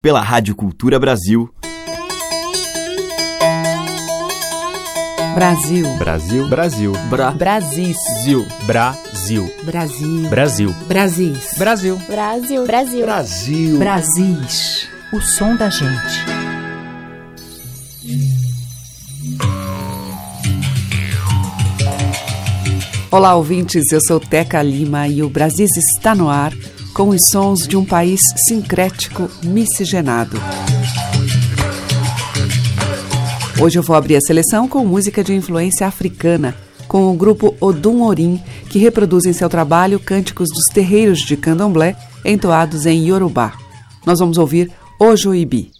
pela Rádio Cultura Brasil. Brasil. Brasil. Brasil. Bra. Brasil. Brasil. Brasil. Brasil. Brasil. Brasil. Brasil. Brasil. Brasil. Brasis. O som da gente. Olá, ouvintes. Eu sou Teca Lima e o Brasis está no ar com os sons de um país sincrético miscigenado. Hoje eu vou abrir a seleção com música de influência africana, com o grupo Odum Orim, que reproduz em seu trabalho cânticos dos terreiros de candomblé entoados em Yorubá. Nós vamos ouvir Ojoibi.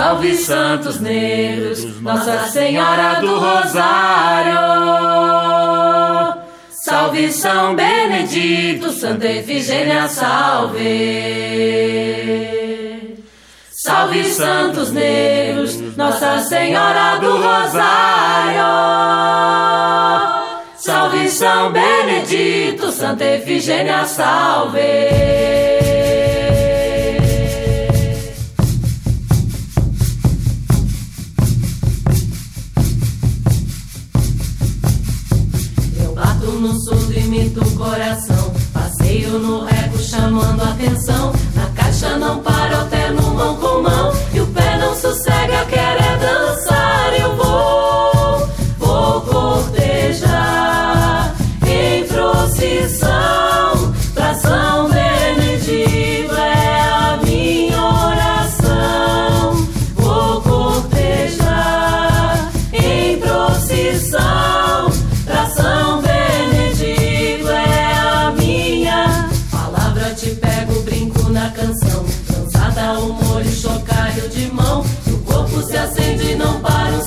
Salve Santos Negros, Nossa Senhora do Rosário. Salve São Benedito, Santa Efigênia, salve. Salve Santos Negros, Nossa Senhora do Rosário. Salve São Benedito, Santa Efigênia, salve. Coração. Passeio no rego chamando atenção. Na caixa não para, até no mão com mão. E o pé não sossega, quer é dançar. Eu vou, vou cortejar em procissão corpo se acende e não para um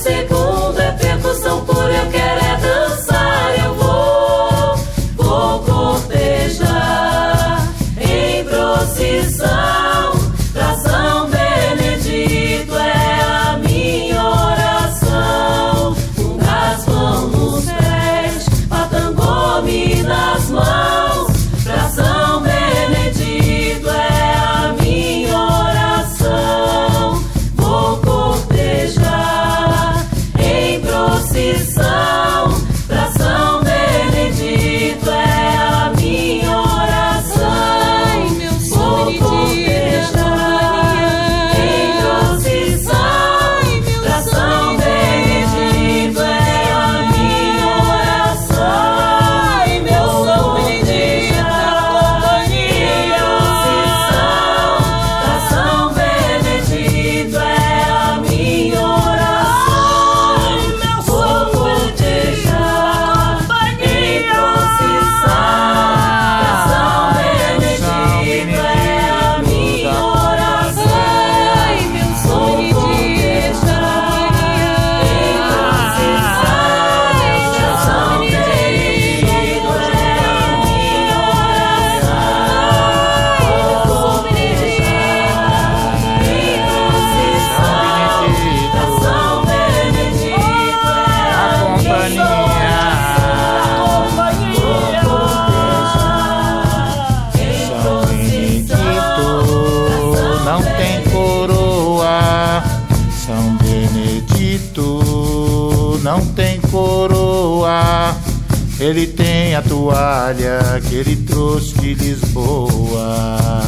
ele trouxe de Lisboa.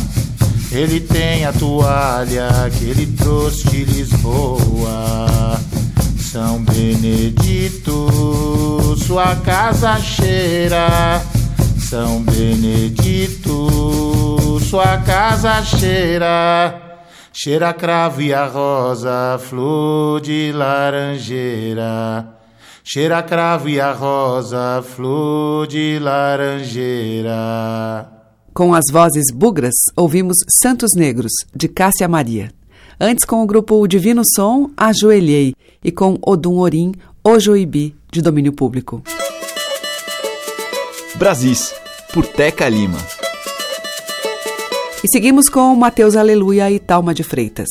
Ele tem a toalha que ele trouxe de Lisboa. São Benedito, sua casa cheira. São Benedito, sua casa cheira. Cheira a cravo e a rosa, flor de laranjeira. Cheira a cravo e a rosa, flor de laranjeira. Com as vozes bugras, ouvimos Santos Negros, de Cássia Maria. Antes, com o grupo O Divino Som, Ajoelhei, e com Odum Orim, Ojoibi, de domínio público. Brasis, por Teca Lima. E seguimos com Mateus Aleluia e Talma de Freitas.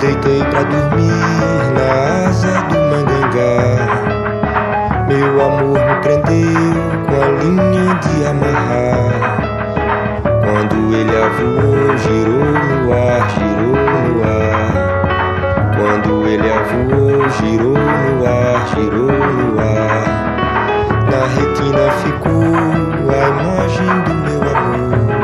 Deitei pra dormir na asa do mangangá. Meu amor me prendeu com a linha de amarrar. Quando ele avoou, girou no ar, girou no ar. Quando ele avoou, girou no ar, girou no ar. Na retina ficou a imagem do meu amor.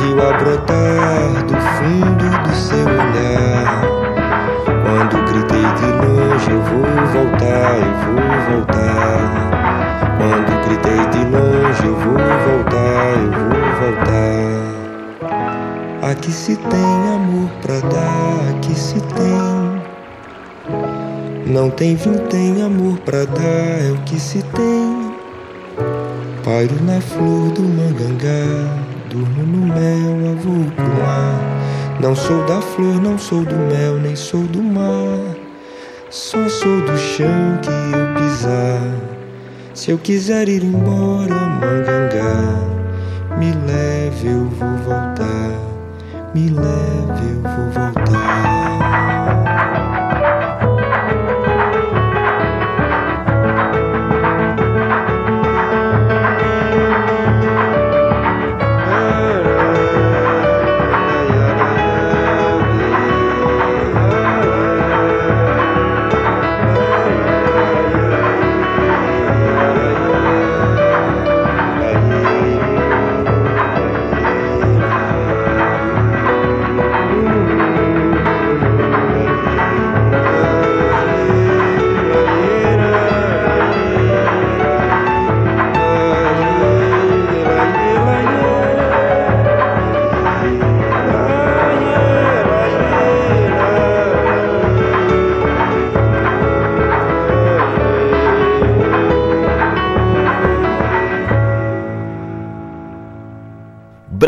Rio a brotar do fundo do seu olhar. Quando gritei de longe, eu vou voltar, eu vou voltar. Quando gritei de longe, eu vou voltar, eu vou voltar. Aqui se tem amor pra dar, aqui se tem. Não tem fim, tem amor pra dar, é o que se tem. Pairo na flor do mangangá, durmo no mel, avô pro mar. Não sou da flor, não sou do mel, nem sou do mar. Só sou do chão que eu pisar. Se eu quiser ir embora, Mangangá, me leve, eu vou voltar. Me leve, eu vou voltar.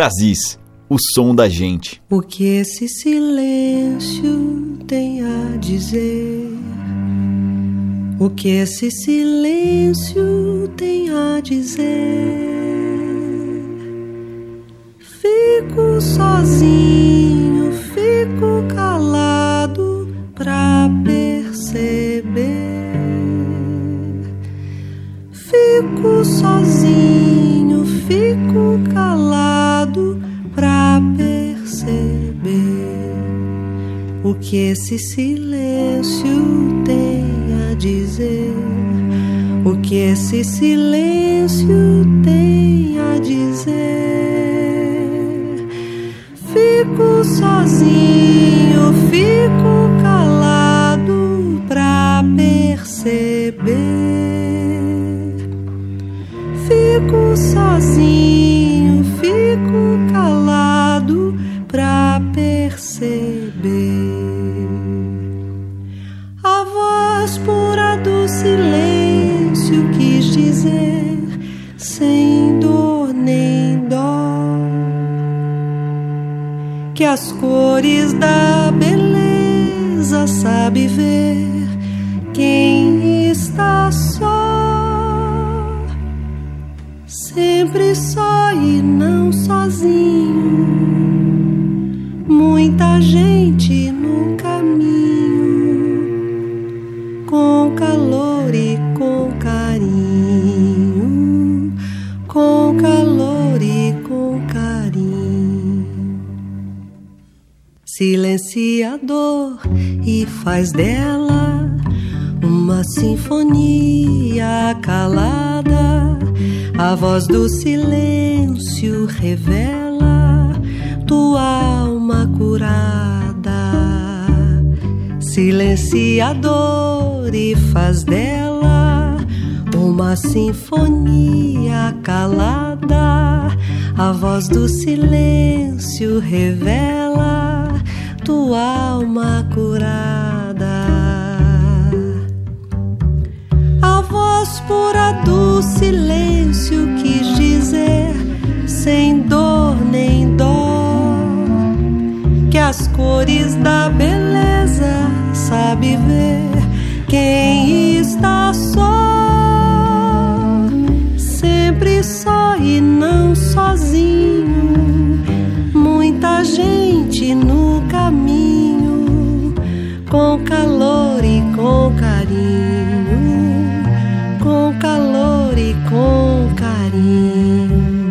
Brasis, o som da gente. O que esse silêncio tem a dizer? O que esse silêncio tem a dizer? Fico sozinho, que as cores da beleza sabe ver quem está só sempre só e não sozinho. Muita gente no caminho, com Silenciador e faz dela uma sinfonia calada a voz do silêncio revela tua alma curada. Silenciador e faz dela uma sinfonia calada. A voz do silêncio revela tua alma curada. voz pura do silêncio quis dizer, sem dor nem dó, que as cores da beleza sabe ver quem está só, sempre só e não sozinho, muita gente no calor e com carinho calor e com carinho.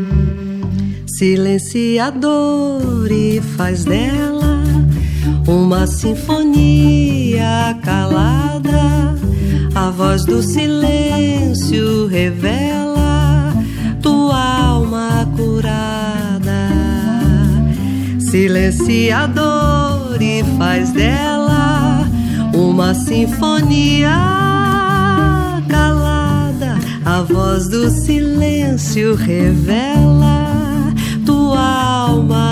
Silenciador e faz dela uma sinfonia calada. A voz do silêncio revela tua alma curada. Silenciador e faz dela uma sinfonia a voz do silêncio revela tua alma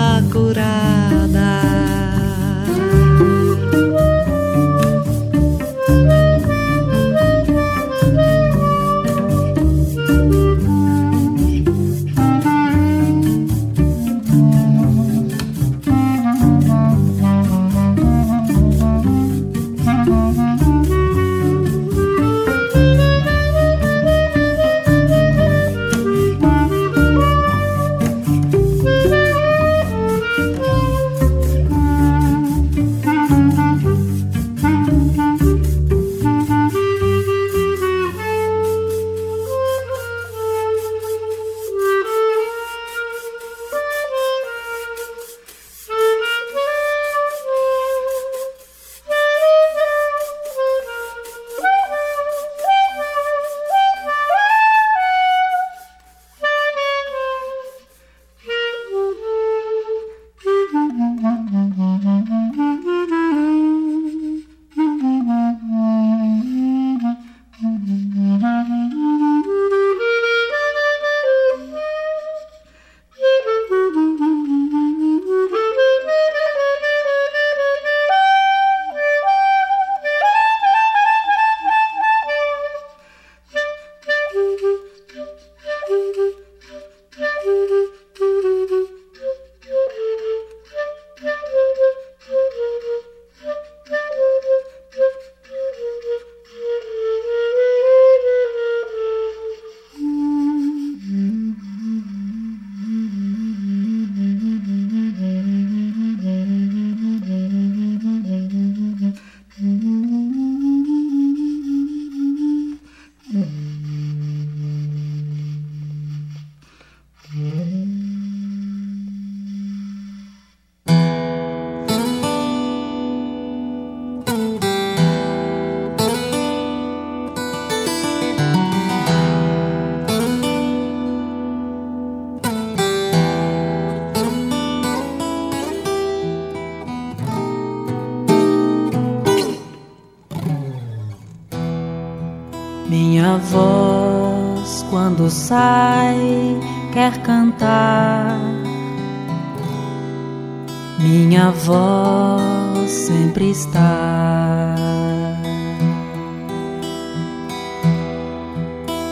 está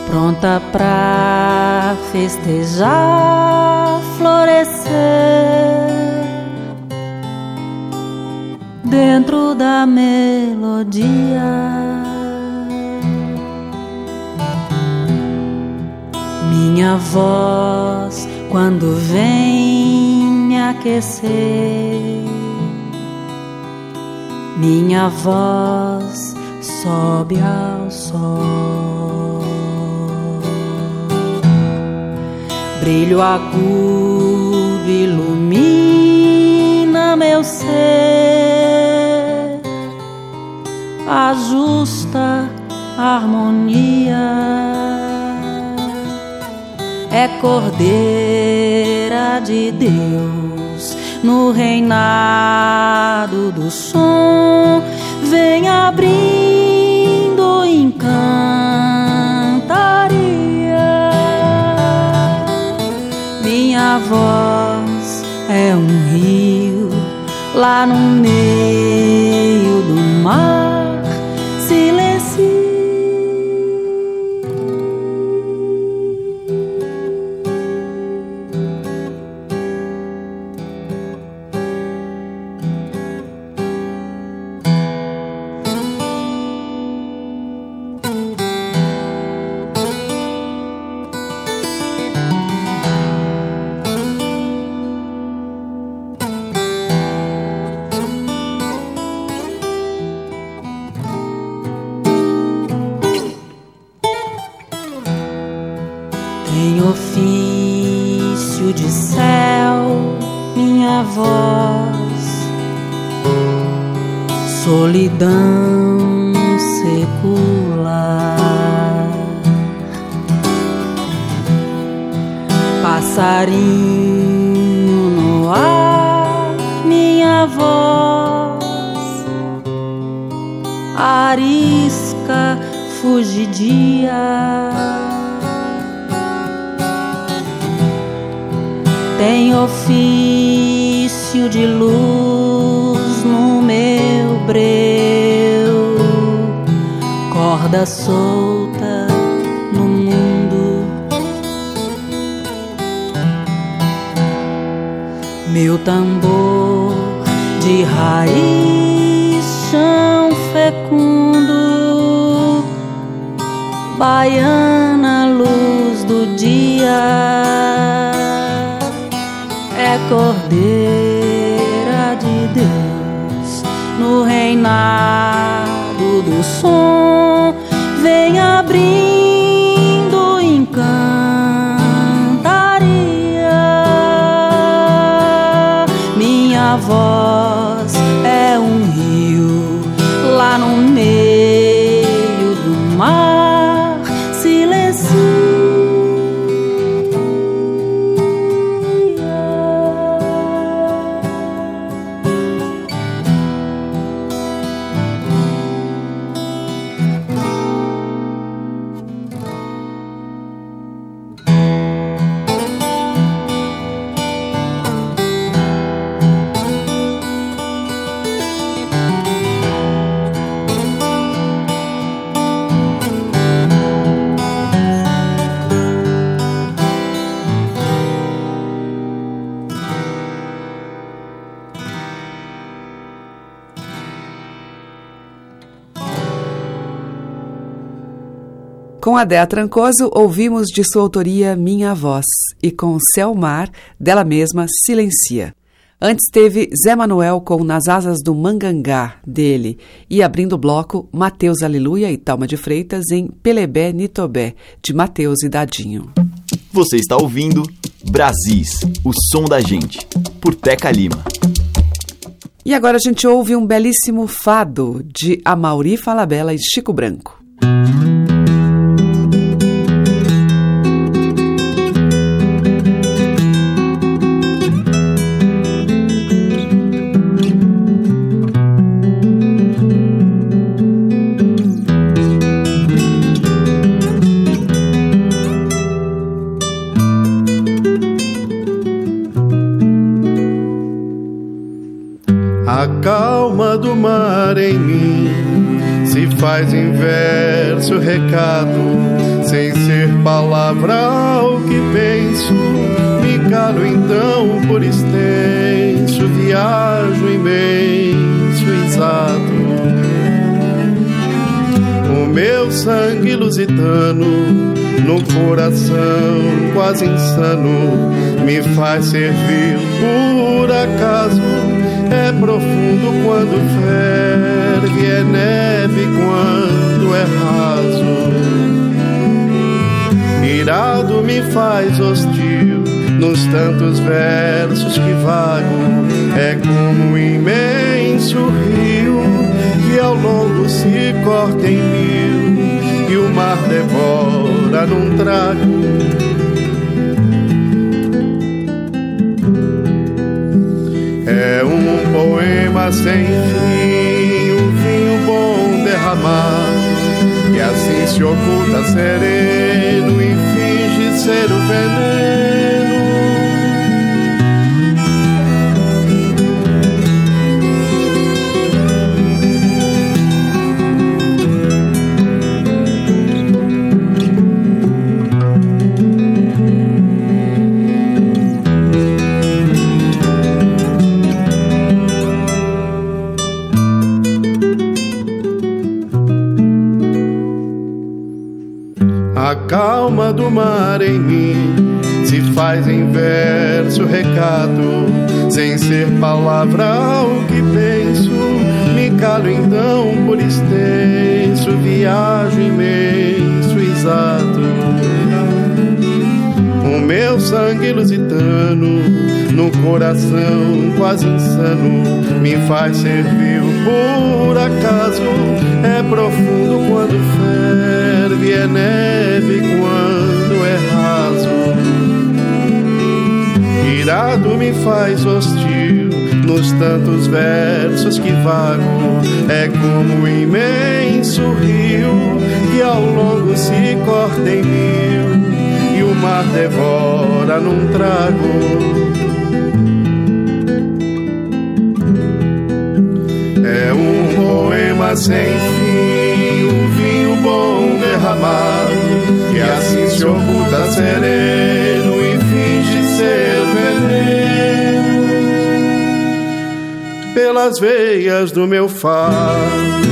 pronta pra festejar, florescer dentro da melodia. minha voz quando vem me aquecer. Minha voz sobe ao sol. Brilho agudo ilumina meu ser, a harmonia. É cordeira de Deus no reinado do som. Vem abrindo encantaria. Minha voz é um rio lá no meio do mar solidão secular. Passarinho no ar, minha voz, arisca fugidia. Tem ofício de luz no meu breu, corda solta no mundo. Meu tambor de raiz, chão fecundo, baiana luz do dia, é cordeira de Deus no reinado do som, vem abrindo encantaria. Minha voz Com a Dea Trancoso, ouvimos de sua autoria Minha Voz e com Céu Mar, dela mesma, Silencia. Antes teve Zé Manuel com Nas Asas do Mangangá, dele, e abrindo o bloco, Mateus Aleluia e Talma de Freitas em Pelebé Nitobé, de Mateus e Dadinho. Você está ouvindo Brasis, o som da gente, por Teca Lima. E agora a gente ouve um belíssimo fado de Amauri Falabella e Chico Branco. Recado, sem ser palavra o que penso. Me calo então por extenso, viajo imenso, exato. O meu sangue lusitano, no coração quase insano, me faz servir por acaso. É profundo quando ferve, é neve quando é raso. Mirado me faz hostil nos tantos versos que vago, é como um imenso rio que ao longo se corta em mil e o mar devora num trago. É um poema sem fim, um vinho bom derramado, que assim se oculta sereno e finge ser o veneno calma do mar em mim se faz em verso recado, sem ser palavra o que penso. Me calo então por extenso, viajo imenso, exato. O meu sangue lusitano, no coração quase insano, me faz servir por acaso. É profundo quando ferve, é neve quando é raso. Irado me faz hostil nos tantos versos que vago. É como um imenso rio que ao longo se corta em mil e o mar devora num trago. Poema sem fim, um vinho bom derramado, que assim se oculta sereno e finge ser veneno pelas veias do meu fado.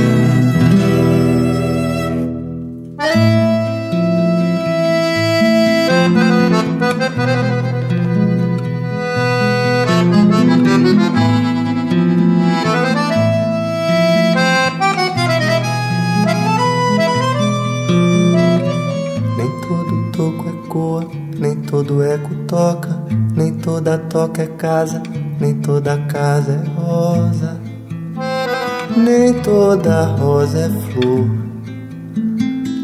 Todo eco toca, nem toda toca é casa, nem toda casa é rosa, nem toda rosa é flor,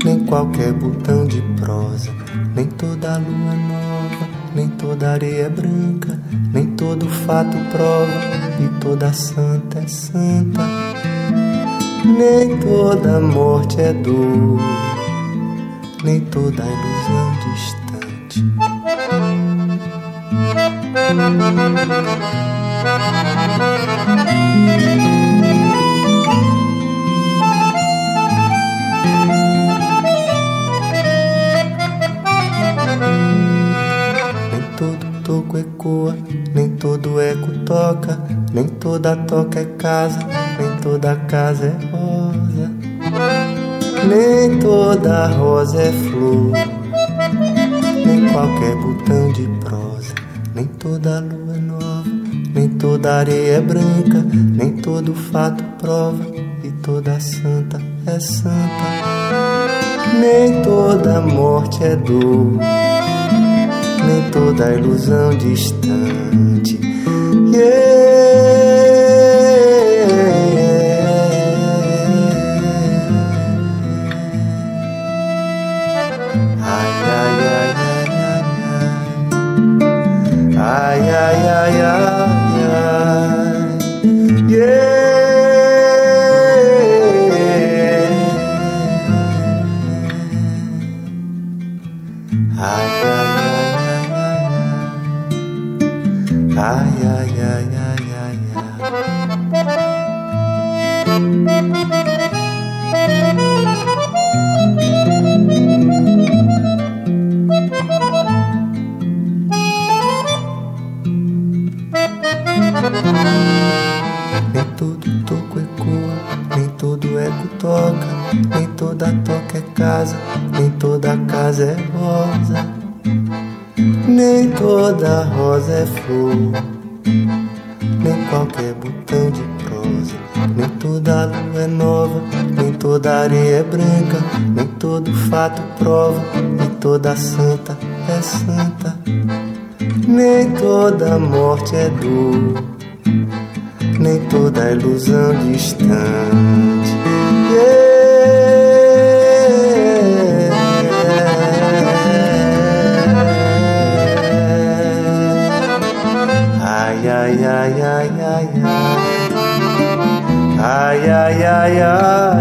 nem qualquer botão de prosa, nem toda lua nova, nem toda areia branca, nem todo fato prova, e toda santa é santa, nem toda morte é dor, nem toda ilusão distante. Nem toda toca é casa, nem toda casa é rosa, nem toda rosa é flor, nem qualquer botão de nem toda lua é nova, nem toda areia é branca, nem todo fato prova, e toda santa é santa. Nem toda morte é dor, nem toda ilusão distante. Yeah. Casa é rosa, nem toda rosa é flor, nem qualquer botão de prosa, nem toda lua é nova, nem toda areia é branca, nem todo fato prova, nem toda santa é santa, nem toda morte é dor nem toda ilusão distante. yeah, yeah, yeah.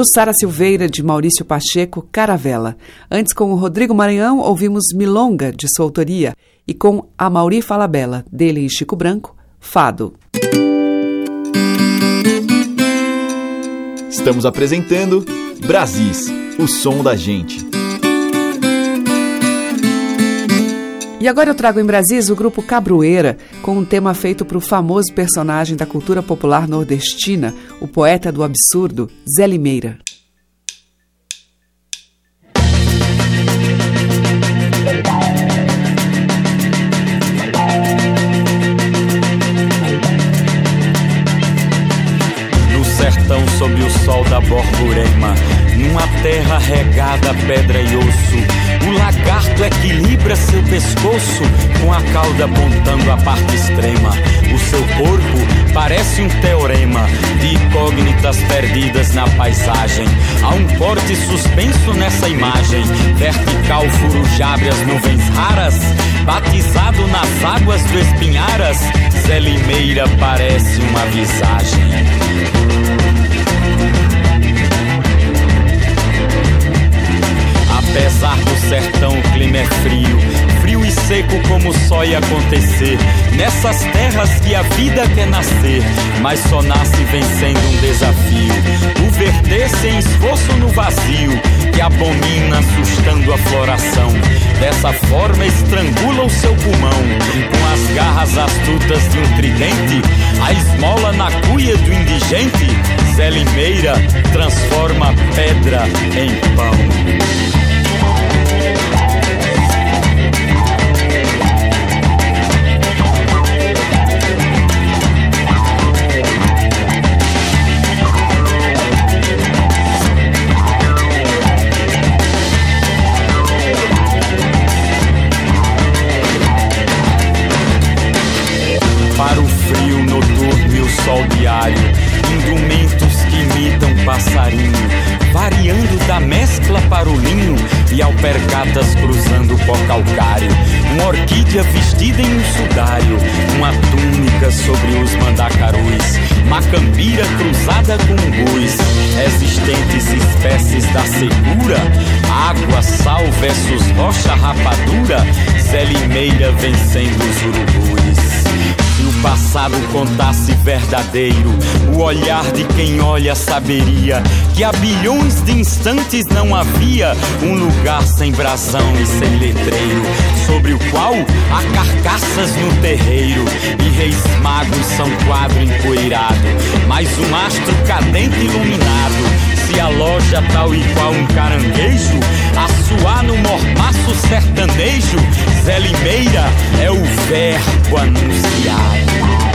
Jussara Silveira, de Maurício Pacheco, Caravela. Antes, com o Rodrigo Maranhão, ouvimos Milonga, de sua autoria, e com a Mauri Falabella, dele e Chico Branco, Fado. Estamos apresentando Brasis, o som da gente. E agora eu trago em Brasis o grupo Cabroeira, com um tema feito para o famoso personagem da cultura popular nordestina, o poeta do absurdo, Zé Limeira. No sertão sob o sol da Borborema, numa terra regada pedra e osso. O lagarto equilibra seu pescoço com a cauda apontando a parte extrema. O seu corpo parece um teorema de incógnitas perdidas na paisagem. Há um corte suspenso nessa imagem, vertical furujabre as nuvens raras, batizado nas águas do Espinharas. Zé Limeira parece uma visagem. Apesar do sertão, o clima é frio, frio e seco como só ia acontecer. Nessas terras que a vida quer nascer, mas só nasce vencendo um desafio. O verter sem esforço no vazio, que abomina assustando a floração. Dessa forma estrangula o seu pulmão, com as garras astutas de um tridente, a esmola na cuia do indigente. Zé Limeira transforma pedra em pão. Verdadeiro, o olhar de quem olha saberia que há bilhões de instantes não havia um lugar sem brasão e sem letreiro, sobre o qual há carcaças no terreiro e reis magos são quadro empoeirado, mais um astro cadente iluminado se aloja tal e qual um caranguejo, a suar no mormaço sertanejo, Zé Limeira é o verbo anunciado.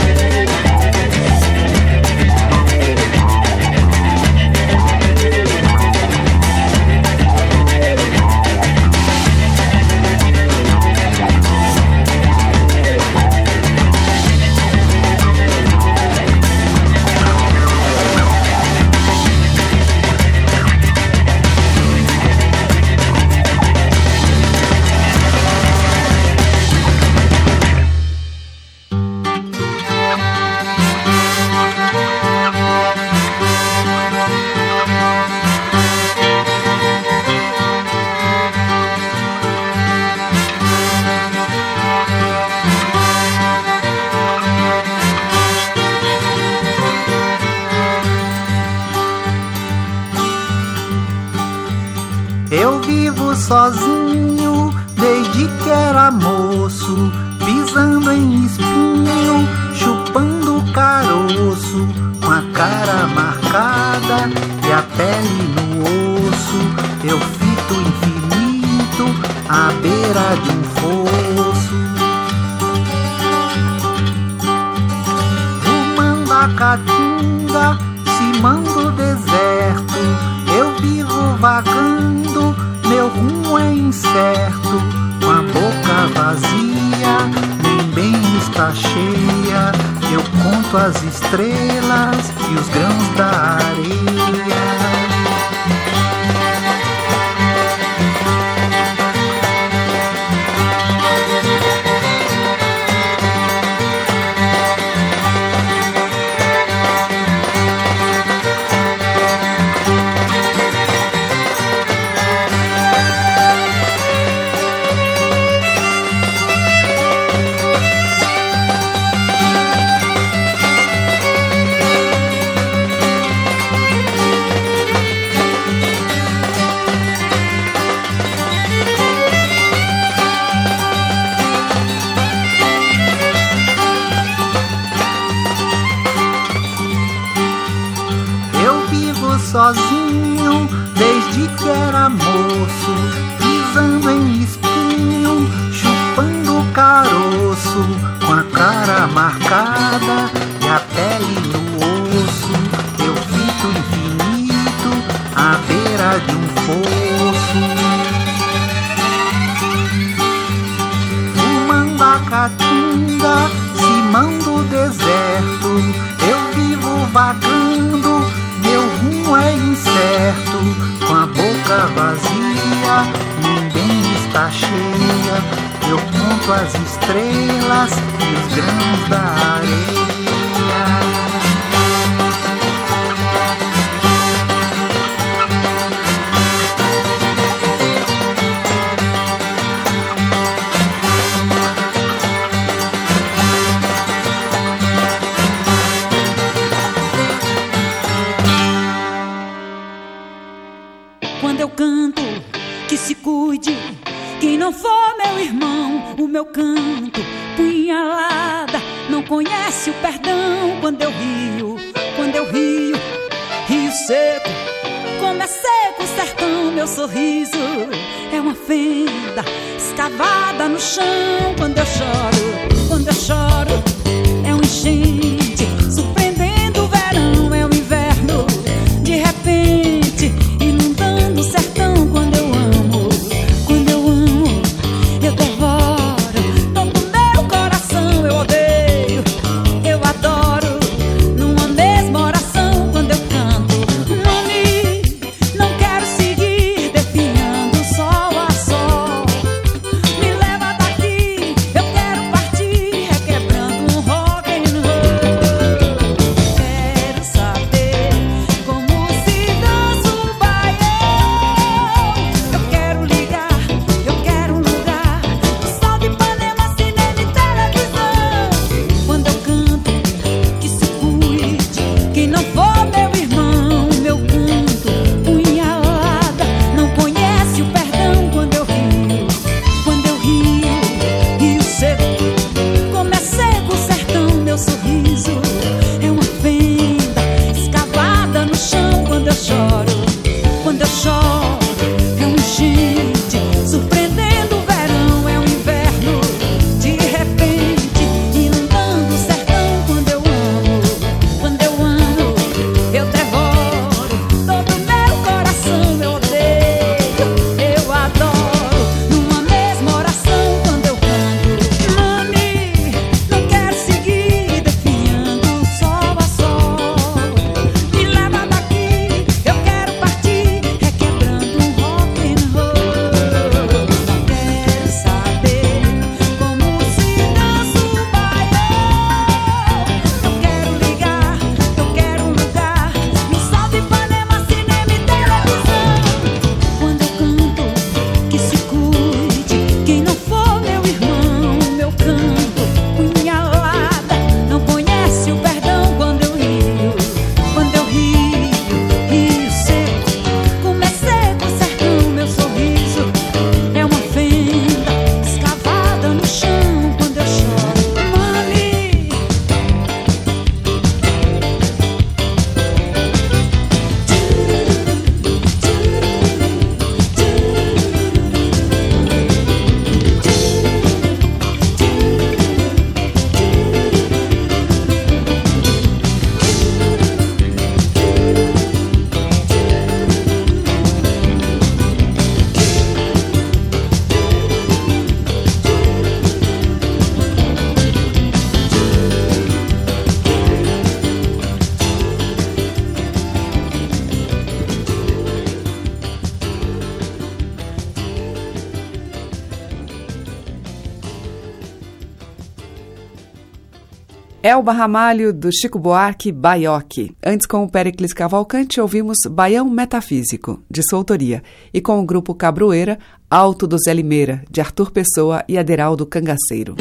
chão desde que era moço, pisando em espinho, chupando caroço, com a cara marcada e a pele no osso. Eu fico infinito à beira de um fogo. ninguém está cheia. Eu conto as estrelas e os grãos da areia. Sertão, Elba Ramalho, do Chico Buarque, Baioque. Antes, com o Pericles Cavalcante, ouvimos Baião Metafísico, de sua autoria, e com o grupo Cabroeira, Alto do Zé Limeira, de Arthur Pessoa e Aderaldo Cangaceiro.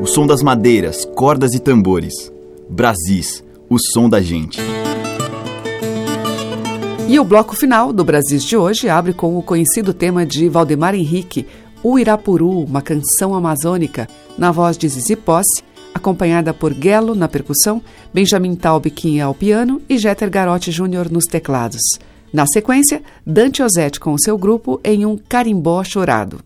O som das madeiras, cordas e tambores. Brasis, o som da gente. E o bloco final do Brasis de hoje abre com o conhecido tema de Valdemar Henrique, O Irapuru, uma canção amazônica, na voz de Zizi Posse, acompanhada por Guelo na percussão, Benjamin Taubquim ao piano e Jeter Garotti Júnior nos teclados. Na sequência, Dante Ozette com seu grupo em um carimbó chorado.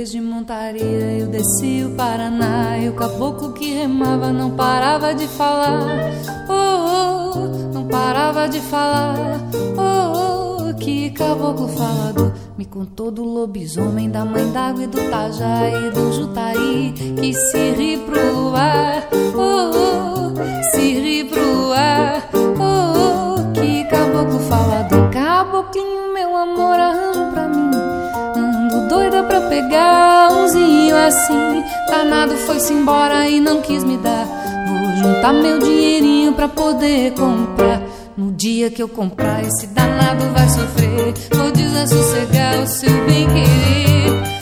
Certa vez vez de montaria eu desci o Paraná e o caboclo que remava não parava de falar. Oh, oh não parava de falar. Oh, oh que caboclo falador. Me contou do lobisomem, da mãe d'água e do tajá e do jutaí que se ri pro luar. Oh, oh pegar umzinho assim. Danado foi-se embora e não quis me dar. Vou juntar meu dinheirinho pra poder comprar. No dia que eu comprar, esse danado vai sofrer. Vou desassossegar o seu bem querer.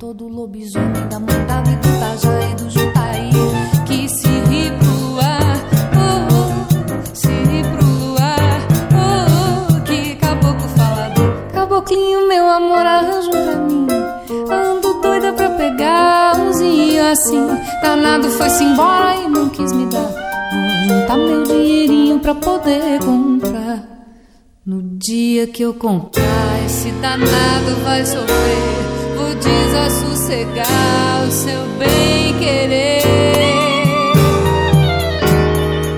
Me contou do lobisomem, da mandada e do tajá e do jutaí que se ri pro ar. Oh, oh se ri pro luar. Oh, oh que caboclo falador. Caboclinho, meu amor, arranjo pra mim. Ando doida pra pegar umzinho assim. Danado foi-se embora e não quis me dar. Vou juntar meu dinheirinho pra poder comprar. No dia que eu comprar, esse danado vai sofrer. Vou desassossegar o seu bem querer.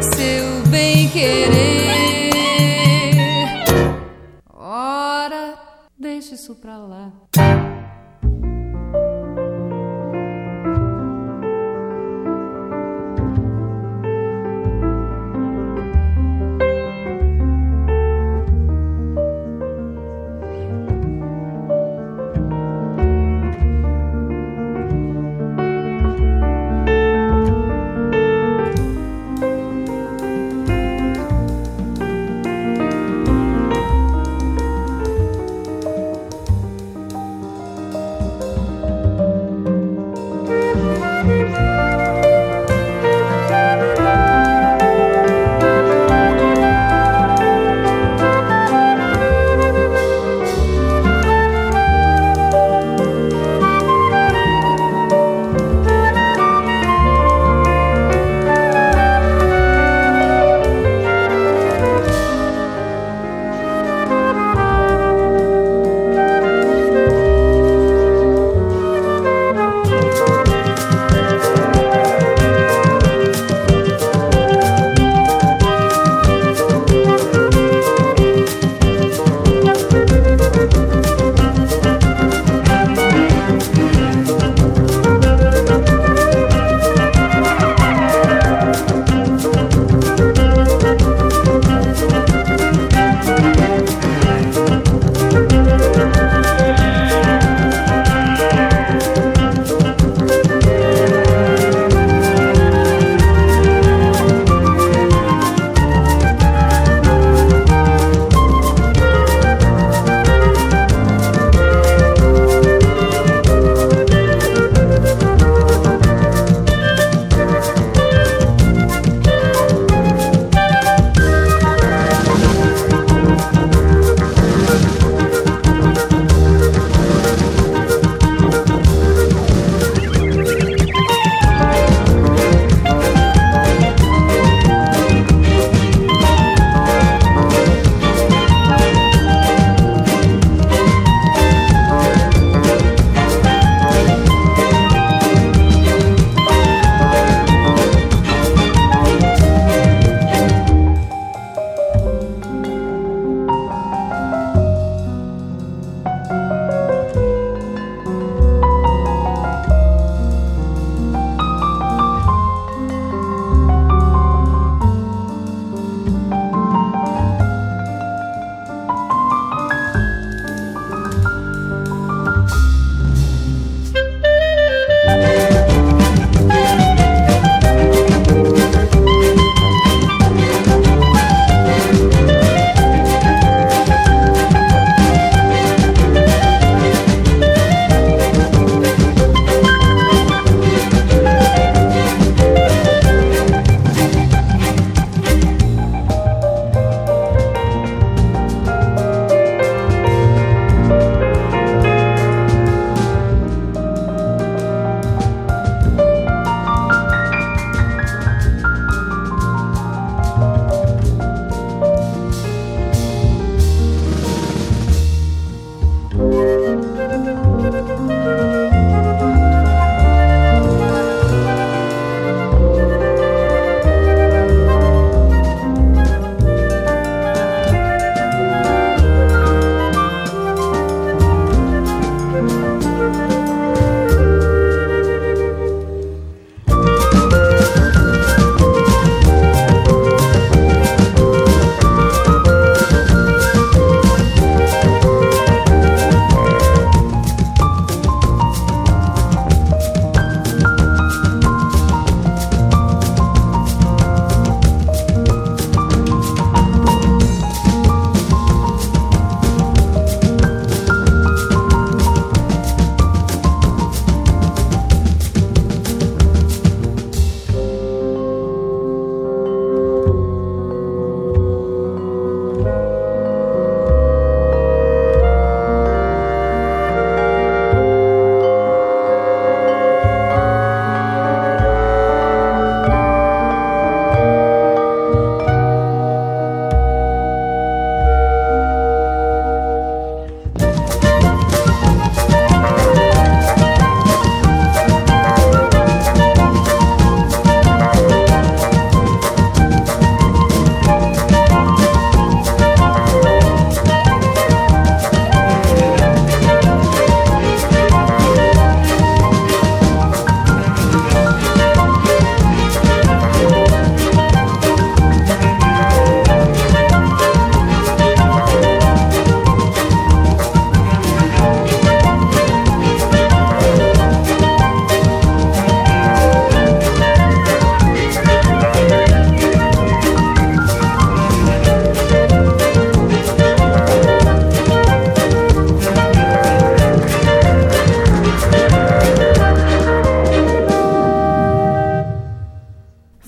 Seu bem querer. Ora, deixa isso pra lá.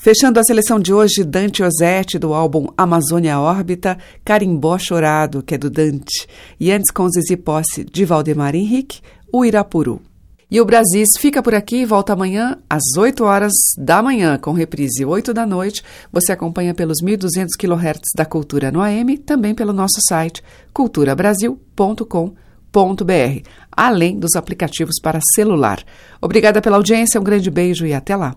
Fechando a seleção de hoje, Dante Ozzetti, do álbum Amazônia Órbita, Carimbó Chorado, que é do Dante, e antes com Zizi Posse, de Valdemar Henrique, o Irapuru. E o Brasis fica por aqui e volta amanhã às 8 horas da manhã, com reprise 8 da noite. Você acompanha pelos 1.200 kHz da Cultura no AM, também pelo nosso site culturabrasil.com.br, além dos aplicativos para celular. Obrigada pela audiência, um grande beijo e até lá.